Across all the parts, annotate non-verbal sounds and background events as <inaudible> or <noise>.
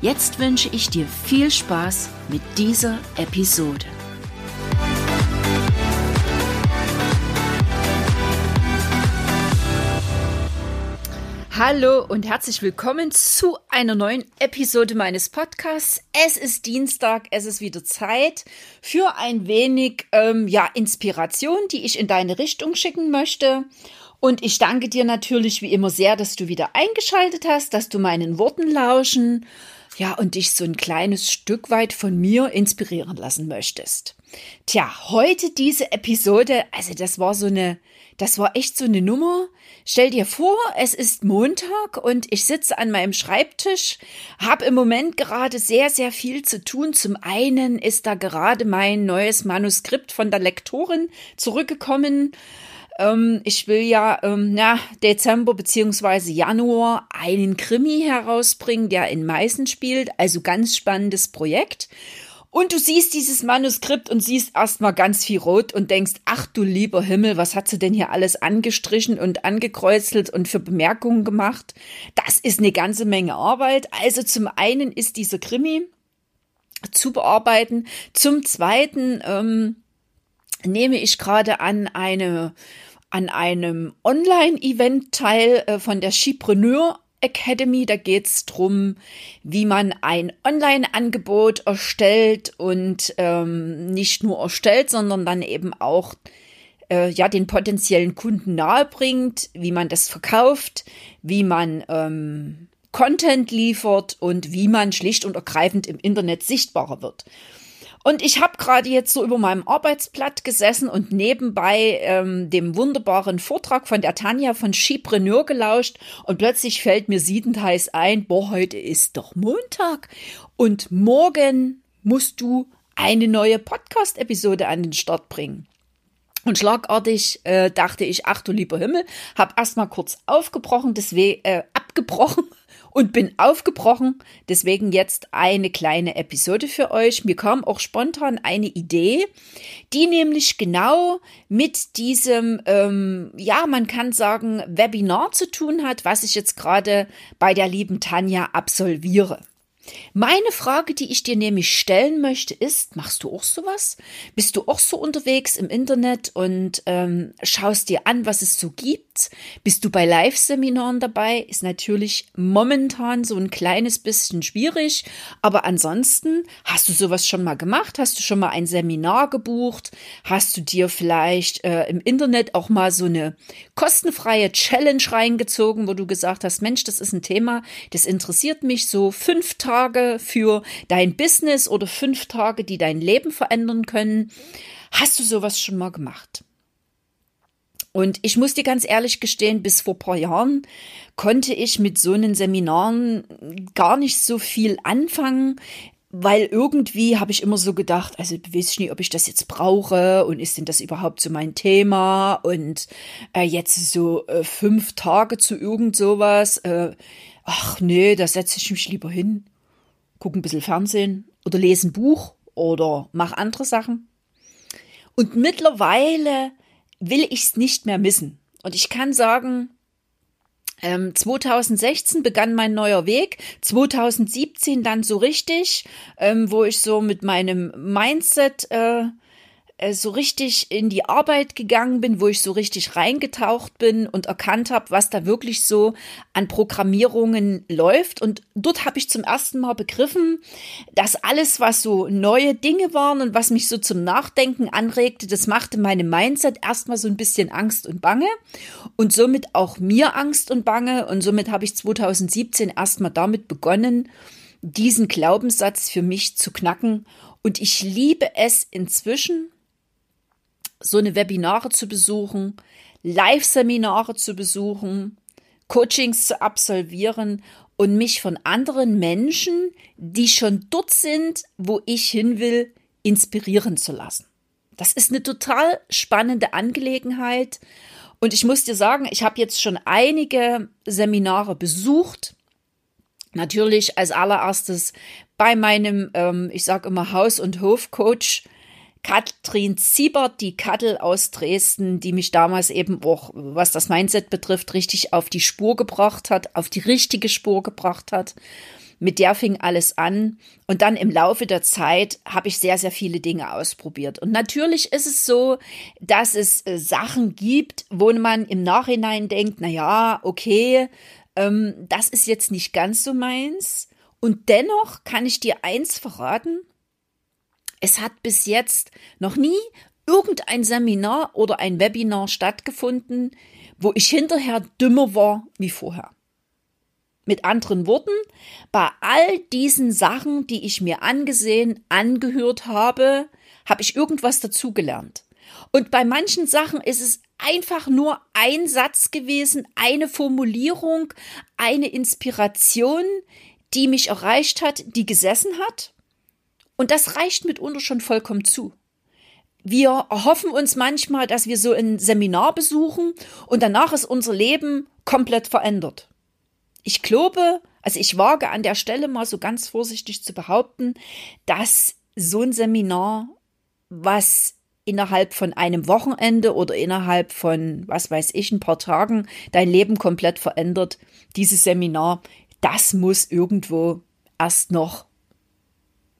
Jetzt wünsche ich dir viel Spaß mit dieser Episode. Hallo und herzlich willkommen zu einer neuen Episode meines Podcasts. Es ist Dienstag, es ist wieder Zeit für ein wenig ähm, ja, Inspiration, die ich in deine Richtung schicken möchte. Und ich danke dir natürlich wie immer sehr, dass du wieder eingeschaltet hast, dass du meinen Worten lauschen ja, und dich so ein kleines Stück weit von mir inspirieren lassen möchtest. Tja, heute diese Episode, also das war so eine, das war echt so eine Nummer. Stell dir vor, es ist Montag und ich sitze an meinem Schreibtisch, habe im Moment gerade sehr, sehr viel zu tun. Zum einen ist da gerade mein neues Manuskript von der Lektorin zurückgekommen ähm, ich will ja, ähm, na, Dezember beziehungsweise Januar einen Krimi herausbringen, der in Meißen spielt. Also ganz spannendes Projekt. Und du siehst dieses Manuskript und siehst erstmal ganz viel rot und denkst, ach du lieber Himmel, was hat sie denn hier alles angestrichen und angekreuzelt und für Bemerkungen gemacht? Das ist eine ganze Menge Arbeit. Also zum einen ist dieser Krimi zu bearbeiten. Zum zweiten ähm, nehme ich gerade an eine an einem Online-Event teil äh, von der Chipreneur Academy. Da geht es darum, wie man ein Online-Angebot erstellt und ähm, nicht nur erstellt, sondern dann eben auch äh, ja den potenziellen Kunden nahebringt, wie man das verkauft, wie man ähm, Content liefert und wie man schlicht und ergreifend im Internet sichtbarer wird. Und ich habe gerade jetzt so über meinem Arbeitsblatt gesessen und nebenbei ähm, dem wunderbaren Vortrag von der Tanja von Skipreneur gelauscht. Und plötzlich fällt mir siedend heiß ein, boah, heute ist doch Montag. Und morgen musst du eine neue Podcast-Episode an den Start bringen. Und schlagartig äh, dachte ich, ach du lieber Himmel, hab erstmal kurz aufgebrochen, deswegen äh, abgebrochen und bin aufgebrochen. Deswegen jetzt eine kleine Episode für euch. Mir kam auch spontan eine Idee, die nämlich genau mit diesem, ähm, ja, man kann sagen, Webinar zu tun hat, was ich jetzt gerade bei der lieben Tanja absolviere. Meine Frage, die ich dir nämlich stellen möchte, ist, machst du auch sowas? Bist du auch so unterwegs im Internet und ähm, schaust dir an, was es so gibt? Bist du bei Live-Seminaren dabei? Ist natürlich momentan so ein kleines bisschen schwierig, aber ansonsten hast du sowas schon mal gemacht? Hast du schon mal ein Seminar gebucht? Hast du dir vielleicht äh, im Internet auch mal so eine kostenfreie Challenge reingezogen, wo du gesagt hast, Mensch, das ist ein Thema, das interessiert mich so fünf Tage Tage für dein Business oder fünf Tage, die dein Leben verändern können. Hast du sowas schon mal gemacht? Und ich muss dir ganz ehrlich gestehen, bis vor paar Jahren konnte ich mit so einen Seminaren gar nicht so viel anfangen, weil irgendwie habe ich immer so gedacht, also weiß ich nicht, ob ich das jetzt brauche und ist denn das überhaupt so mein Thema und äh, jetzt so äh, fünf Tage zu irgend sowas, äh, ach nee, da setze ich mich lieber hin gucke ein bisschen Fernsehen oder lese ein Buch oder mache andere Sachen. Und mittlerweile will ich es nicht mehr missen. Und ich kann sagen, 2016 ähm, begann mein neuer Weg, 2017 dann so richtig, ähm, wo ich so mit meinem Mindset äh, so richtig in die Arbeit gegangen bin, wo ich so richtig reingetaucht bin und erkannt habe, was da wirklich so an Programmierungen läuft. Und dort habe ich zum ersten Mal begriffen, dass alles, was so neue Dinge waren und was mich so zum Nachdenken anregte, das machte meinem Mindset erstmal so ein bisschen Angst und Bange und somit auch mir Angst und Bange. Und somit habe ich 2017 erstmal damit begonnen, diesen Glaubenssatz für mich zu knacken. Und ich liebe es inzwischen, so eine Webinare zu besuchen, Live-Seminare zu besuchen, Coachings zu absolvieren und mich von anderen Menschen, die schon dort sind, wo ich hin will, inspirieren zu lassen. Das ist eine total spannende Angelegenheit. Und ich muss dir sagen, ich habe jetzt schon einige Seminare besucht. Natürlich als allererstes bei meinem, ähm, ich sage immer Haus- und Hofcoach Katrin Siebert, die Kattel aus Dresden, die mich damals eben auch, was das Mindset betrifft, richtig auf die Spur gebracht hat, auf die richtige Spur gebracht hat. Mit der fing alles an. Und dann im Laufe der Zeit habe ich sehr, sehr viele Dinge ausprobiert. Und natürlich ist es so, dass es äh, Sachen gibt, wo man im Nachhinein denkt, na ja, okay, ähm, das ist jetzt nicht ganz so meins. Und dennoch kann ich dir eins verraten. Es hat bis jetzt noch nie irgendein Seminar oder ein Webinar stattgefunden, wo ich hinterher dümmer war wie vorher. Mit anderen Worten, bei all diesen Sachen, die ich mir angesehen, angehört habe, habe ich irgendwas dazugelernt. Und bei manchen Sachen ist es einfach nur ein Satz gewesen, eine Formulierung, eine Inspiration, die mich erreicht hat, die gesessen hat. Und das reicht mitunter schon vollkommen zu. Wir erhoffen uns manchmal, dass wir so ein Seminar besuchen und danach ist unser Leben komplett verändert. Ich glaube, also ich wage an der Stelle mal so ganz vorsichtig zu behaupten, dass so ein Seminar, was innerhalb von einem Wochenende oder innerhalb von, was weiß ich, ein paar Tagen dein Leben komplett verändert, dieses Seminar, das muss irgendwo erst noch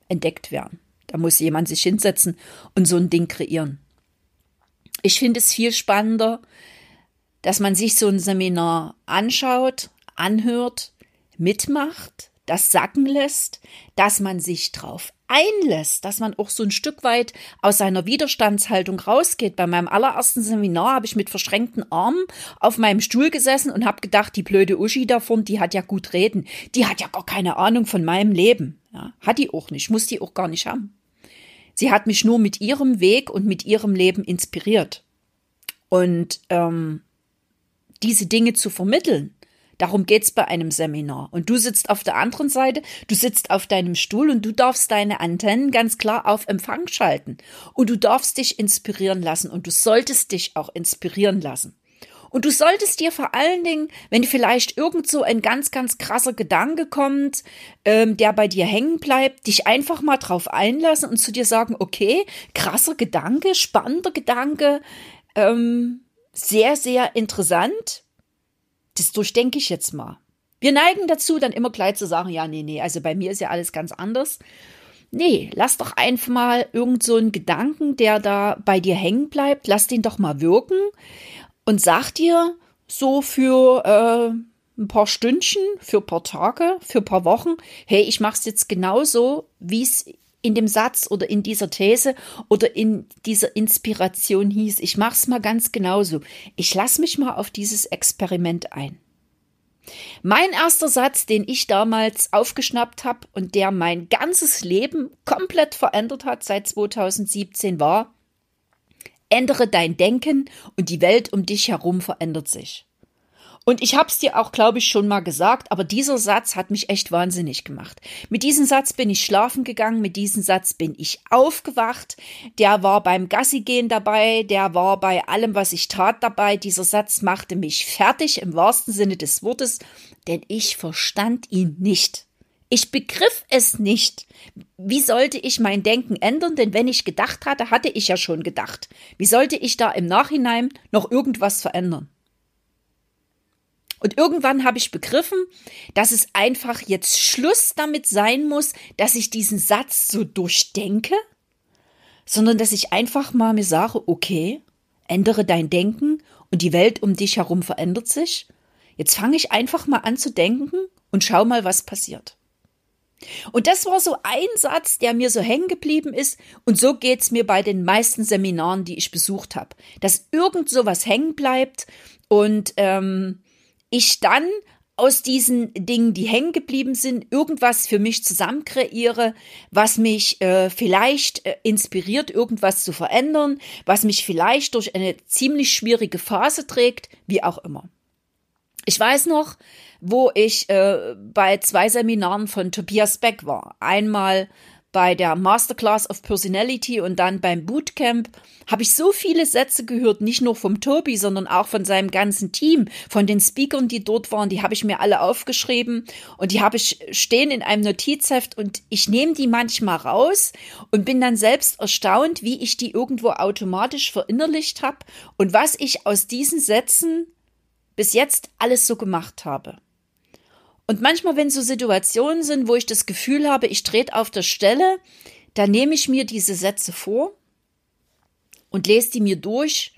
entdeckt werden. Da muss jemand sich hinsetzen und so ein Ding kreieren. Ich finde es viel spannender, dass man sich so ein Seminar anschaut, anhört, mitmacht, das sacken lässt, dass man sich drauf einlässt, dass man auch so ein Stück weit aus seiner Widerstandshaltung rausgeht. Bei meinem allerersten Seminar habe ich mit verschränkten Armen auf meinem Stuhl gesessen und habe gedacht, die blöde Uschi davon, die hat ja gut reden. Die hat ja gar keine Ahnung von meinem Leben. Ja, hat die auch nicht, muss die auch gar nicht haben. Sie hat mich nur mit ihrem Weg und mit ihrem Leben inspiriert. Und ähm, diese Dinge zu vermitteln, Darum geht's bei einem Seminar. Und du sitzt auf der anderen Seite, du sitzt auf deinem Stuhl und du darfst deine Antennen ganz klar auf Empfang schalten. Und du darfst dich inspirieren lassen und du solltest dich auch inspirieren lassen. Und du solltest dir vor allen Dingen, wenn vielleicht irgend so ein ganz, ganz krasser Gedanke kommt, ähm, der bei dir hängen bleibt, dich einfach mal drauf einlassen und zu dir sagen, okay, krasser Gedanke, spannender Gedanke, ähm, sehr, sehr interessant das durchdenke ich jetzt mal. Wir neigen dazu, dann immer gleich zu sagen, ja, nee, nee, also bei mir ist ja alles ganz anders. Nee, lass doch einfach mal irgend so einen Gedanken, der da bei dir hängen bleibt, lass den doch mal wirken und sag dir so für äh, ein paar Stündchen, für ein paar Tage, für ein paar Wochen, hey, ich mach's jetzt genauso, wie es in dem Satz oder in dieser These oder in dieser Inspiration hieß. Ich mach's mal ganz genauso. Ich lass mich mal auf dieses Experiment ein. Mein erster Satz, den ich damals aufgeschnappt habe und der mein ganzes Leben komplett verändert hat seit 2017 war, ändere dein Denken und die Welt um dich herum verändert sich. Und ich habe es dir auch, glaube ich, schon mal gesagt, aber dieser Satz hat mich echt wahnsinnig gemacht. Mit diesem Satz bin ich schlafen gegangen, mit diesem Satz bin ich aufgewacht. Der war beim Gassigehen dabei, der war bei allem, was ich tat dabei. Dieser Satz machte mich fertig im wahrsten Sinne des Wortes, denn ich verstand ihn nicht. Ich begriff es nicht. Wie sollte ich mein Denken ändern? Denn wenn ich gedacht hatte, hatte ich ja schon gedacht. Wie sollte ich da im Nachhinein noch irgendwas verändern? Und irgendwann habe ich begriffen, dass es einfach jetzt Schluss damit sein muss, dass ich diesen Satz so durchdenke, sondern dass ich einfach mal mir sage, okay, ändere dein Denken und die Welt um dich herum verändert sich. Jetzt fange ich einfach mal an zu denken und schau mal, was passiert. Und das war so ein Satz, der mir so hängen geblieben ist. Und so geht's mir bei den meisten Seminaren, die ich besucht habe. Dass irgend so was hängen bleibt und ähm, ich dann aus diesen Dingen, die hängen geblieben sind, irgendwas für mich zusammen kreiere, was mich äh, vielleicht äh, inspiriert, irgendwas zu verändern, was mich vielleicht durch eine ziemlich schwierige Phase trägt, wie auch immer. Ich weiß noch, wo ich äh, bei zwei Seminaren von Tobias Beck war. Einmal bei der Masterclass of Personality und dann beim Bootcamp habe ich so viele Sätze gehört, nicht nur vom Tobi, sondern auch von seinem ganzen Team, von den Speakern, die dort waren, die habe ich mir alle aufgeschrieben und die habe ich stehen in einem Notizheft und ich nehme die manchmal raus und bin dann selbst erstaunt, wie ich die irgendwo automatisch verinnerlicht habe und was ich aus diesen Sätzen bis jetzt alles so gemacht habe. Und manchmal, wenn so Situationen sind, wo ich das Gefühl habe, ich trete auf der Stelle, dann nehme ich mir diese Sätze vor und lese die mir durch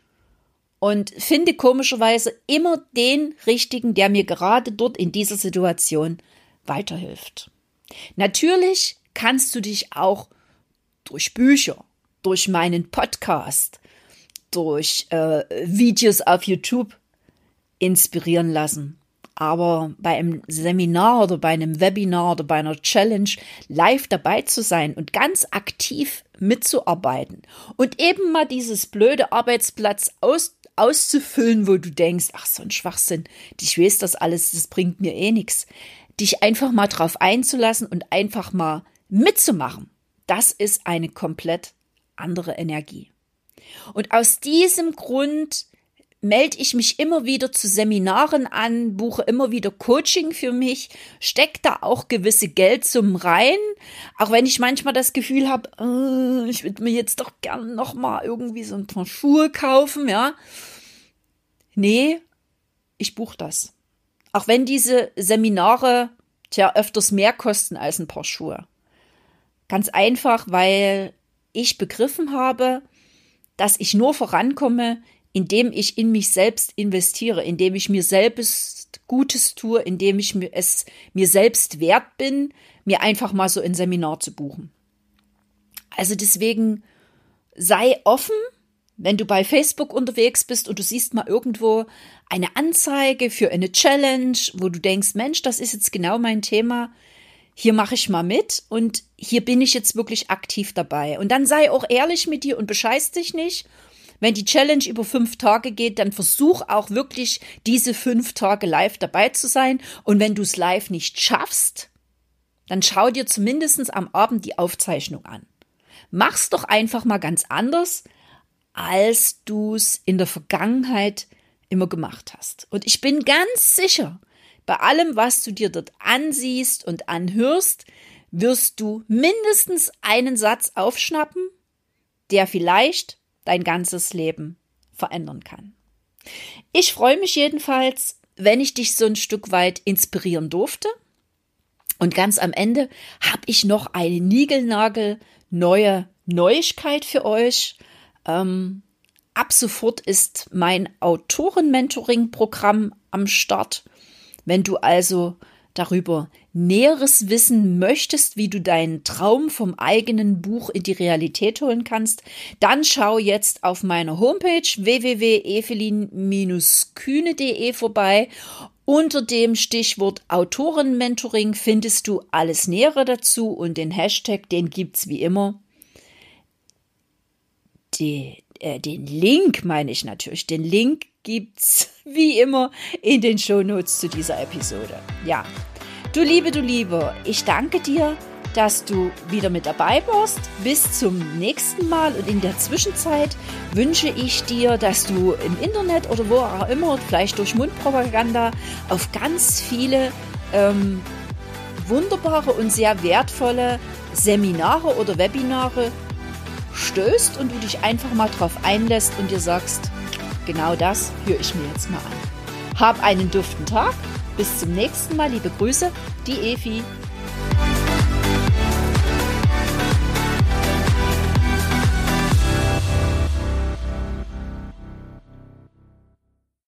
und finde komischerweise immer den richtigen, der mir gerade dort in dieser Situation weiterhilft. Natürlich kannst du dich auch durch Bücher, durch meinen Podcast, durch äh, Videos auf YouTube inspirieren lassen. Aber bei einem Seminar oder bei einem Webinar oder bei einer Challenge live dabei zu sein und ganz aktiv mitzuarbeiten und eben mal dieses blöde Arbeitsplatz aus, auszufüllen, wo du denkst, ach, so ein Schwachsinn, ich weiß das alles, das bringt mir eh nichts. Dich einfach mal drauf einzulassen und einfach mal mitzumachen, das ist eine komplett andere Energie. Und aus diesem Grund melde ich mich immer wieder zu Seminaren an, buche immer wieder Coaching für mich, stecke da auch gewisse Geldsummen rein, auch wenn ich manchmal das Gefühl habe, äh, ich würde mir jetzt doch gern noch mal irgendwie so ein paar Schuhe kaufen, ja. Nee, ich buche das. Auch wenn diese Seminare tja öfters mehr kosten als ein paar Schuhe. Ganz einfach, weil ich begriffen habe, dass ich nur vorankomme, indem ich in mich selbst investiere, indem ich mir selbst Gutes tue, indem ich es mir selbst wert bin, mir einfach mal so ein Seminar zu buchen. Also deswegen sei offen, wenn du bei Facebook unterwegs bist und du siehst mal irgendwo eine Anzeige für eine Challenge, wo du denkst, Mensch, das ist jetzt genau mein Thema. Hier mache ich mal mit und hier bin ich jetzt wirklich aktiv dabei. Und dann sei auch ehrlich mit dir und bescheiß dich nicht wenn die Challenge über fünf Tage geht, dann versuch auch wirklich diese fünf Tage live dabei zu sein. Und wenn du es live nicht schaffst, dann schau dir zumindest am Abend die Aufzeichnung an. Mach's doch einfach mal ganz anders, als du es in der Vergangenheit immer gemacht hast. Und ich bin ganz sicher, bei allem, was du dir dort ansiehst und anhörst, wirst du mindestens einen Satz aufschnappen, der vielleicht dein ganzes Leben verändern kann. Ich freue mich jedenfalls, wenn ich dich so ein Stück weit inspirieren durfte. Und ganz am Ende habe ich noch eine Nigelnagel neue Neuigkeit für euch. Ähm, ab sofort ist mein Autoren-Mentoring-Programm am Start. Wenn du also darüber Näheres wissen möchtest, wie du deinen Traum vom eigenen Buch in die Realität holen kannst, dann schau jetzt auf meiner Homepage www.evelin-kühne.de vorbei. Unter dem Stichwort Autorenmentoring findest du alles Nähere dazu und den Hashtag, den gibt's wie immer. Die, äh, den Link meine ich natürlich. Den Link gibt's <laughs> wie immer in den Shownotes zu dieser Episode. Ja, Du Liebe, du Liebe, ich danke dir, dass du wieder mit dabei warst. Bis zum nächsten Mal und in der Zwischenzeit wünsche ich dir, dass du im Internet oder wo auch immer, vielleicht durch Mundpropaganda, auf ganz viele ähm, wunderbare und sehr wertvolle Seminare oder Webinare stößt und du dich einfach mal drauf einlässt und dir sagst, genau das höre ich mir jetzt mal an. Hab einen duften Tag bis zum nächsten Mal. Liebe Grüße, die Efi.